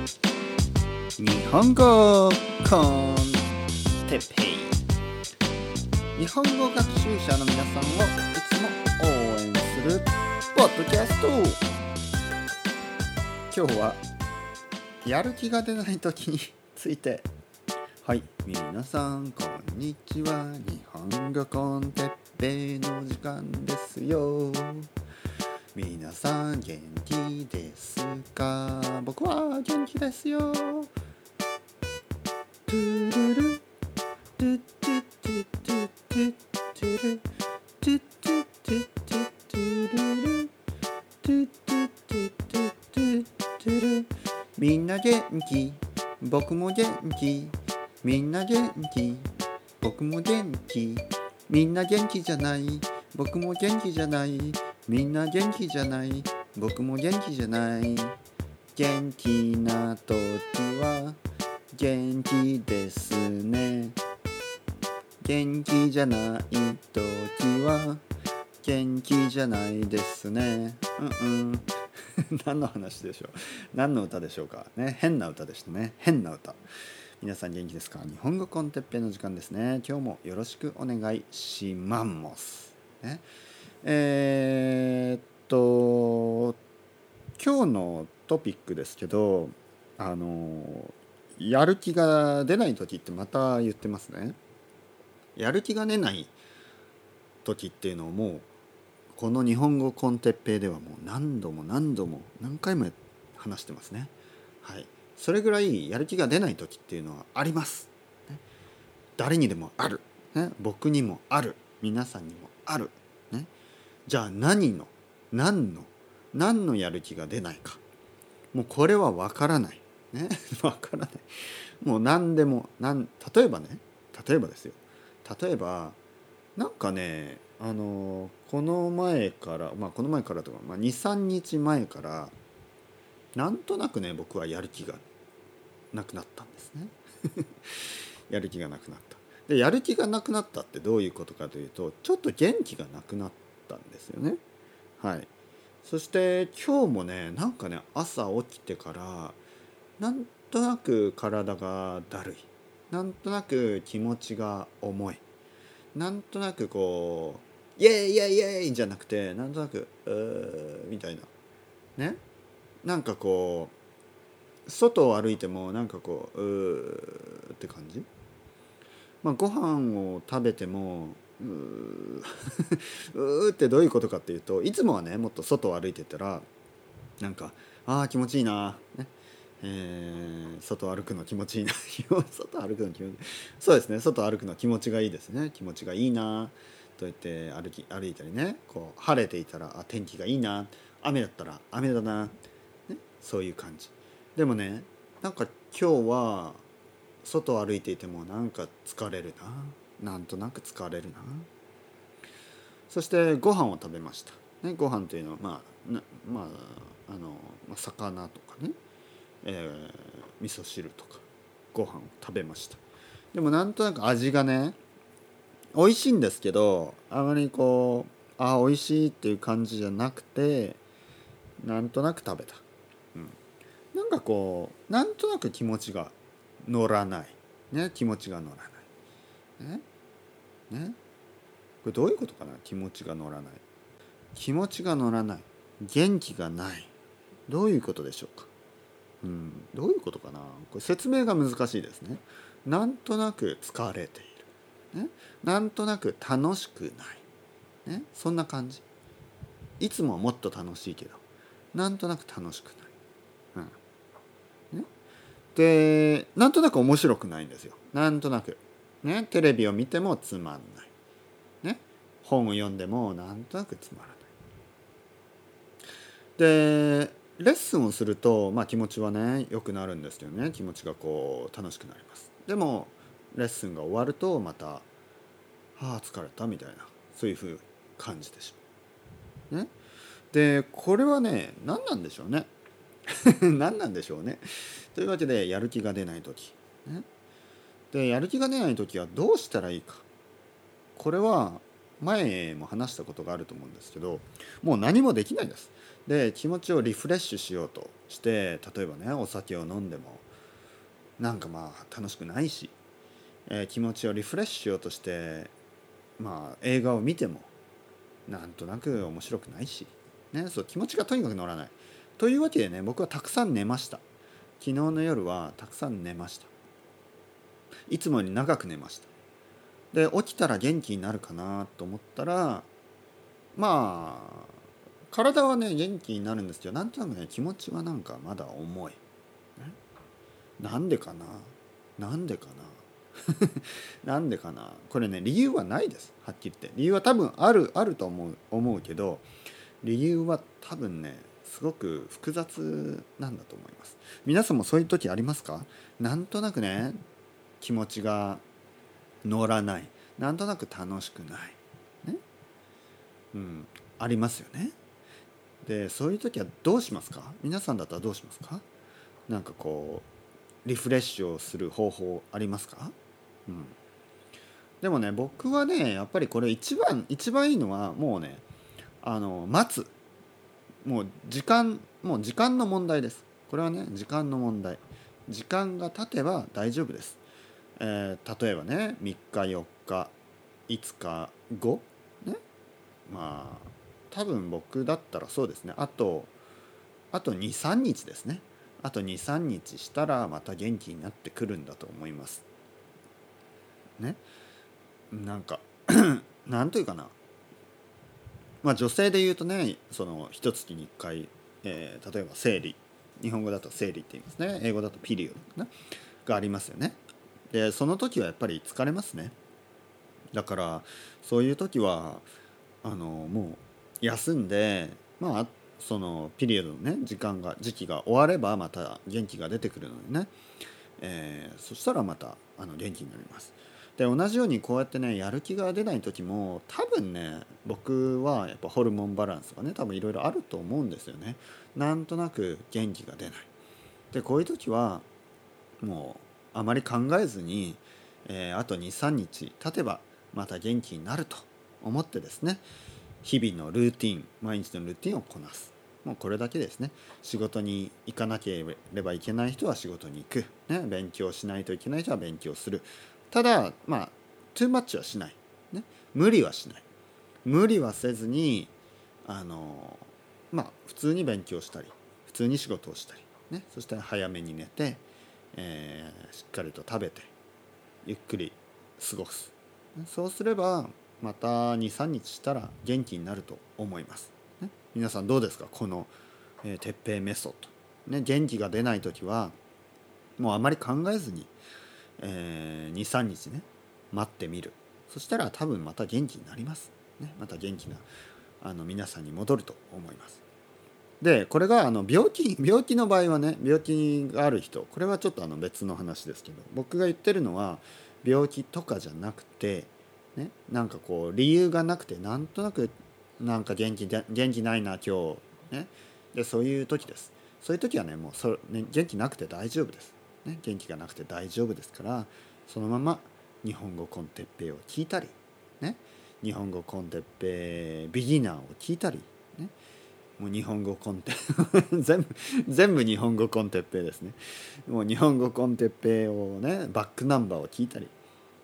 日本語コンテッペイ。日本語学習者の皆さんをいつも応援するポッドキャスト。今日はやる気が出ない時について。はい。皆さんこんにちは。日本語コンテッペイの時間ですよ。皆さん元気ですか？僕は元気ですよ。トゥルルトゥトゥトゥトゥトゥトゥルトゥトゥトゥトゥトゥルルトゥトゥトゥトゥトゥトゥルみんな元気？僕も元気？みんな元気？僕も元気？みんな元気じゃない？僕も元気じゃない？みんな元気じゃない？僕も元気じゃない？元気な時は元気ですね。元気じゃない時は元気じゃないですね。うんうん。何の話でしょう？何の歌でしょうかね？変な歌でしたね。変な歌。皆さん元気ですか？日本語コンテッペの時間ですね。今日もよろしくお願いします。ね。えー、っと今日のトピックですけどあのやる気が出ない時ってまた言ってますね。やる気が出ない時っていうのをもうこの日本語コンテッペイではもう何度も何度も何回も話してますね。はい。それぐらいやる気が出ない時っていうのはあります、ね、誰にでもある、ね、僕にもある。皆さんにもある、ね、じゃあ何の何の何のやる気が出ないか。もうこれは分からない。ね？分からない。もう何でも何例えばね例えばですよ。例えばなんかねあのこの前からまあこの前からとか、まあ、23日前からなんとなくね僕はやる気がなくなったんですね。やる気がなくなった。でやる気がなくなったってどういうことかというとちょっと元気がなくなったんですよね。はい。そして今日もねなんかね朝起きてからなんとなく体がだるい。なんとなく気持ちが重い。なんとなくこうイエイイエイイエイじゃなくてなんとなくうーみたいな。ね？なんかこう外を歩いてもなんかこううーって感じ？まあご飯を食べてもうー うーってどういうことかっていうといつもはねもっと外を歩いてたらなんかああ気持ちいいな、ね。えー、外歩くの気持ちいいな 外歩くの気持ちいい。そうですね外歩くの気持ちがいいですね。気持ちがいいなと言って歩き歩いたりねこう晴れていたらあ天気がいいな雨だったら雨だな、ね、そういう感じ。でもねなんか今日は外を歩いていてもなんか疲れるな。なんとなく疲れるな。そしてご飯を食べました、ね、ご飯というのはまあなまああの、魚とかね、えー、味噌汁とかご飯を食べました。でもなんとなく味がね美味しいんですけどあまりこうあ美味しいっていう感じじゃなくてなんとなく食べた、うん、なんかこうなんとなく気持ちが乗らない。ね気持ちが乗らない。ね。ね。これどういうことかな？気持ちが乗らない。気持ちが乗らない。元気がない。どういうことでしょうか？うん。どういうことかな？これ説明が難しいですね。なんとなく疲れている、ね、なんとなく楽しくない、ね、そんな感じ。いつもはもっと楽しいけど。なんとなく楽しくない、うん。ね、でなんとなく面白くないんですよ。なんとなく、ね、テレビを見てもつまんないね本を読んでもなんとなくつまらない。でレッスンをすると、まあ、気持ちはね良くなるんですけどね気持ちがこう楽しくなります。でもレッスンが終わるとまた「はあ疲れた」みたいなそういうふうに感じてしまう。ね、でこれはね何なんでしょうね。何なんでしょうね。というわけでやる気が出ない時、ね、でやる気が出ない時はどうしたらいいか。これは前も話したことがあると思うんですけどもう何もできないです。で気持ちをリフレッシュしようとして例えばねお酒を飲んでもなんかまあ楽しくないし、えー、気持ちをリフレッシュしようとしてまあ映画を見てもなんとなく面白くないし、ね、そう気持ちがとにかく乗らない。というわけでね僕はたくさん寝ました。昨日の夜はたくさん寝ました。いつもより長く寝ました。で起きたら元気になるかなと思ったらまあ体はね元気になるんですけどなんとなくね気持ちはなんかまだ重い、ね、なんでかな？なんでかな？なんでかな？これね理由はないです。はっきり言って。理由は多分あるあると思う思うけど理由は多分ねすごく複雑なんだと思います。皆さんもそういう時ありますか？なんとなくね気持ちが乗らない。なんとなく楽しくない。ね。うん。ありますよね。でそういう時はどうしますか？皆さんだったらどうしますか？なんかこうリフレッシュをする方法ありますか、うん、でもね僕はねやっぱりこれ一番一番いいのはもうねあの待つ。もう時間もう時間の問題です。これはね時間の問題。時間が経てば大丈夫です、えー、例えばね3日4日5日後ね。まあ多分僕だったらそうですね。あとあと23日ですね。あと23日したらまた元気になってくるんだと思います。ね。なんか なんというかな。まあ女性で言うとねその一月に1回、えー、例えば生理。日本語だと生理って言いますね。英語だとピリオド、ね、がありますよね。でその時はやっぱり疲れますねだからそういう時はあのもう休んでまあそのピリオドのね時間が時期が終わればまた元気が出てくるのでね、えー、そしたらまたあの元気になります。で同じようにこうやってねやる気が出ない時も多分ね僕はやっぱホルモンバランスがね多分いろいろあると思うんですよね。なんとなく元気が出ない。でこういう時はもうあまり考えずに、えー、あと23日経てばまた元気になると思ってですね日々のルーティン毎日のルーティンをこなす。もうこれだけですね。仕事に行かなければいけない人は仕事に行く、ね、勉強しないといけない人は勉強する。ただまあトゥーマッチはしない、ね、無理はしない。無理はせずにあのまあ普通に勉強したり普通に仕事をしたり、ね、そして早めに寝て、えー、しっかりと食べてゆっくり過ごす。そうすればまた23日したら元気になると思います、ね、皆さんどうですか？この、えー、鉄平メソッド、ね、元気が出ない時はもうあまり考えずに、えー、23日ね待ってみる。そしたら多分また元気になります、ね、また元気なあの皆さんに戻ると思います。でこれがあの病気病気の場合はね病気がある人これはちょっとあの別の話ですけど僕が言ってるのは病気とかじゃなくてね、なんかこう理由がなくてなんとなくなんか元気で元気ないな今日、ね、でそういう時です。そういう時はねもうそ、ね、元気なくて大丈夫です、ね、元気がなくて大丈夫ですからそのまま日本語 con テッペイを聞いたり、ね、日本語 con テッペイビギナーを聞いたり、もう日本語コンテ 全部全部日本語 con テッペイですね。もう日本語 con テッペイをねバックナンバーを聞いたり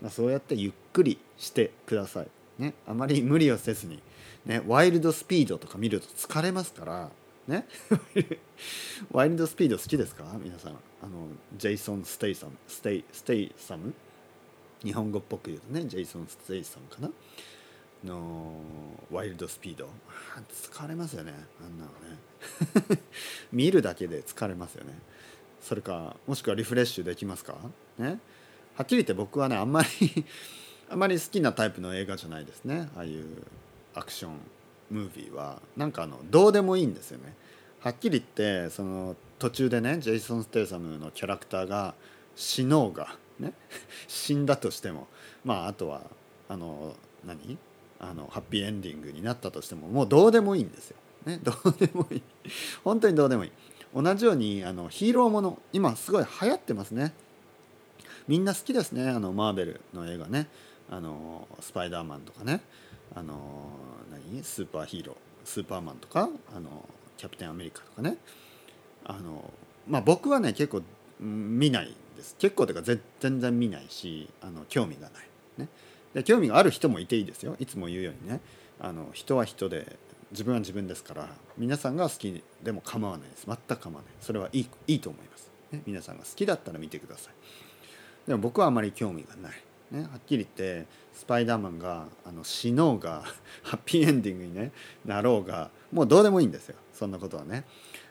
まあ、そうやってゆっくりしてください。ね、あまり無理をせずに、ね、ワイルドスピードとか見ると疲れますから、ね、ワイルドスピード好きですか？皆さん。あのジェイソン・ステイサム。ステイステイサム？日本語っぽく言うとねジェイソン・ステイサムかな？のワイルドスピード。疲れますよねあんなのね。見るだけで疲れますよね。それかもしくはリフレッシュできますか？ね？はっきり言って僕はねあんまり あんまり好きなタイプの映画じゃないですね。ああいうアクションムービーは。なんかあのどうでもいいんですよね。はっきり言ってその途中でねジェイソン・ステイサムのキャラクターが死のうがね？死んだとしても。まああとはあの何？あのハッピーエンディングになったとしてももうどうでもいいんですよ。ね、どうでもいい。本当にどうでもいい。同じようにあのヒーローもの今すごい流行ってますね。みんな好きですねあのマーベルの映画ね。あのスパイダーマンとかね、あの何？スーパーヒーロースーパーマンとかあのキャプテンアメリカとかね。あのまあ僕はね結構見ないです。結構というか全然見ないしあの興味がない、ね、で興味がある人もいていいですよ。いつも言うようにね。あの人は人で自分は自分ですから皆さんが好きでも構わないです。全く構わない。それはいいいいと思います、ね、皆さんが好きだったら見てください。でも僕はあまり興味がない、ね、はっきり言ってスパイダーマンがあの死のうが ハッピーエンディングに、ね、なろうがもうどうでもいいんですよ。そんなことはね。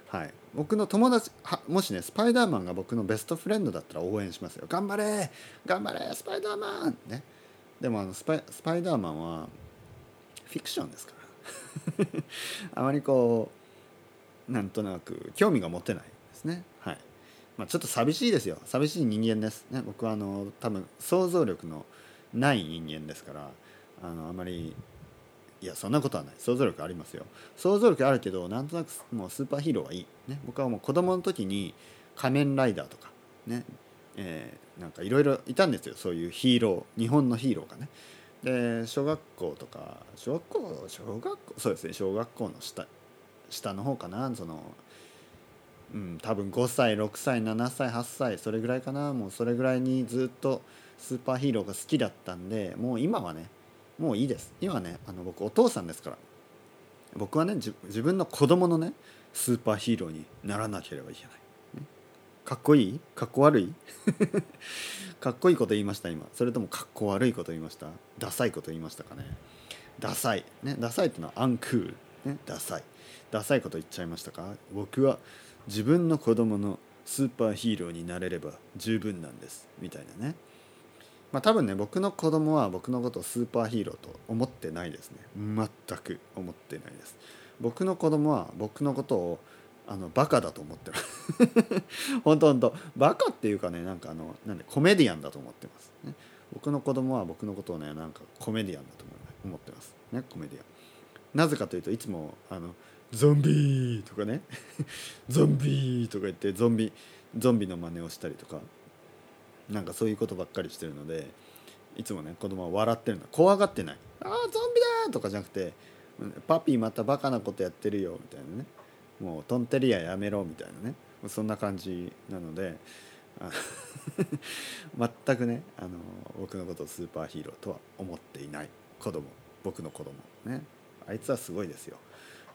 はい、僕の友達もしねスパイダーマンが僕のベストフレンドだったら応援しますよ。頑張れ頑張れスパイダーマン！ね。でもあのスパイスパイダーマンはフィクションですから。あまりこうなんとなく興味が持てないですね。はい。まあ、ちょっと寂しいですよ。寂しい人間ですね。僕はあの多分想像力のない人間ですから。あのあまりいやそんなことはない。想像力ありますよ。想像力あるけどなんとなくもうスーパーヒーローはいい、ね、僕はもう子供の時に仮面ライダーとかね。え、なんかいろいろいたんですよ。そういうヒーロー日本のヒーローがね。で小学校とか小学校小学校そうですね。小学校の下下の方かな。そのうん多分5歳6歳7歳8歳それぐらいかな。もうそれぐらいにずっとスーパーヒーローが好きだったんでもう今はねもういいです。今ねあの僕お父さんですから。僕はね自分の子供のねスーパーヒーローにならなければいけない、かっこいい？かっこ悪い？かっこいいこと言いました今。それともかっこ悪いこと言いました？ダサいこと言いましたかね？ダサい。ねダサいってのはアンクール、ね、ダサい。ダサいこと言っちゃいましたか？僕は自分の子供のスーパーヒーローになれれば十分なんです。みたいなね。まあ、多分ね僕の子供は僕のことをスーパーヒーローと思ってないですね。全く思ってないです。僕の子供は僕のことをあのバカだと思ってる。本当本当。バカっていうかねなんかあのなんでコメディアンだと思ってます、ね、僕の子供は僕のことをねなんかコメディアンだと思ってます。ねコメディアン。なぜかというといつもあのゾンビとかね。ゾンビとか言ってゾンビゾンビの真似をしたりとかなんかそういうことばっかりしてるのでいつもね子供は笑ってるの。怖がってない「ああゾンビだ!」とかじゃなくて「パピーまたバカなことやってるよ」みたいなね。もうトンテリアやめろみたいなね。そんな感じなので 全くねあの僕のことをスーパーヒーローとは思っていない。子供。僕の子供ね。あいつはすごいですよ、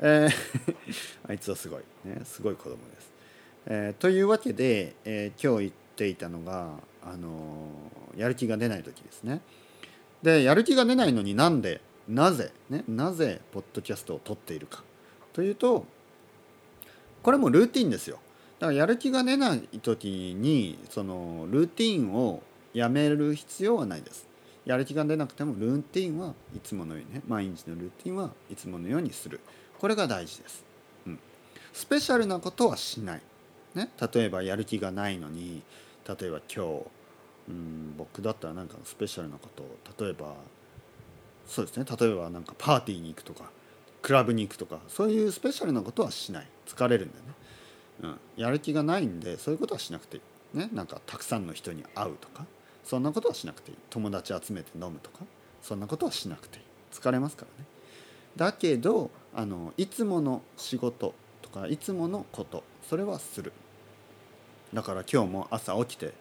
えー あいつはすごい。ねすごい子供です、えー、というわけで、えー、今日言っていたのがあのやる気が出ない時ですね。でやる気が出ないのになんでなぜねなぜポッドキャストを撮っているかというとこれもルーティンですよ。だからやる気が出ない時にそのルーティンをやめる必要はないです。やる気が出なくてもルーティンはいつものようにね毎日のルーティンはいつものようにする。これが大事です、うん、スペシャルなことはしない、ね、例えばやる気がないのに例えば今日うん僕だったらなんかスペシャルなことを例えばそうですね。例えばなんかパーティーに行くとか。クラブに行くとかそういうスペシャルなことはしない。疲れるんだよね、うん、やる気がないんでそういうことはしなくていい、ね、なんかたくさんの人に会うとかそんなことはしなくていい。友達集めて飲むとかそんなことはしなくていい。疲れますからね。だけどあのいつもの仕事とかいつものことそれはする。だから今日も朝起きて、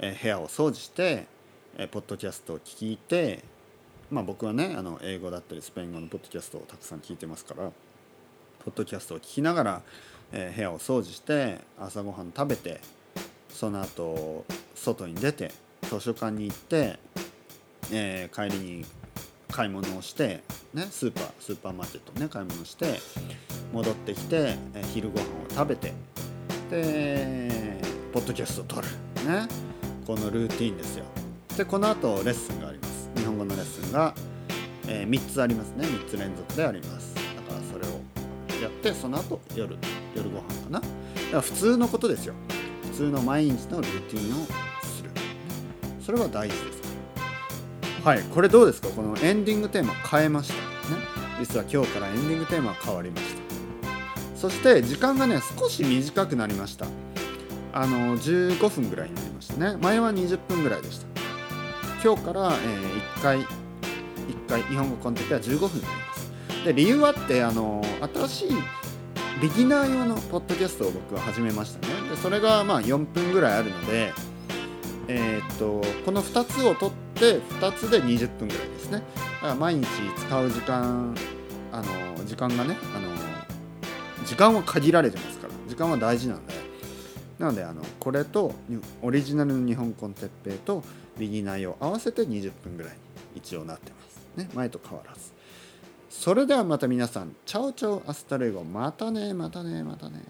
え部屋を掃除して、えポッドキャストを聞いてまあ僕はねあの英語だったりスペイン語のポッドキャストをたくさん聞いてますからポッドキャストを聞きながら、え部屋を掃除して朝ごはん食べてその後外に出て図書館に行って、えー、帰りに買い物をして、ね、スーパースーパーマーケットね買い物して戻ってきて、えー、昼ご飯を食べてでポッドキャストを撮るねこのルーティンですよ。でこの後レッスンがあります。日本語のレッスンが、えー、3つありますね。3つ連続であります。だからそれをやってその後夜夜ご飯かな。だから普通のことですよ。普通の毎日のルーティンをする。それは大事です。はいこれどうですか？このエンディングテーマ変えましたね。実は今日からエンディングテーマ変わりました。そして時間がね少し短くなりました。あの15分ぐらいになりましたね。前は20分ぐらいでした。今日から、えー、1回1回日本語コンテンツは15分になります。で理由はってあの新しいビギナー用のポッドキャストを僕は始めましたね。でそれがまあ4分ぐらいあるのでえー、っとこの2つを取って2つで20分ぐらいですね。だから毎日使う時間あの時間がねあの時間は限られてますから時間は大事なんで。なのであのこれとオリジナルの日本語 con テッペイとビギナー用合わせて20分ぐらいに一応なってますね。前と変わらず。それではまた皆さん。 chao chao hasta luego。またねまたねまたね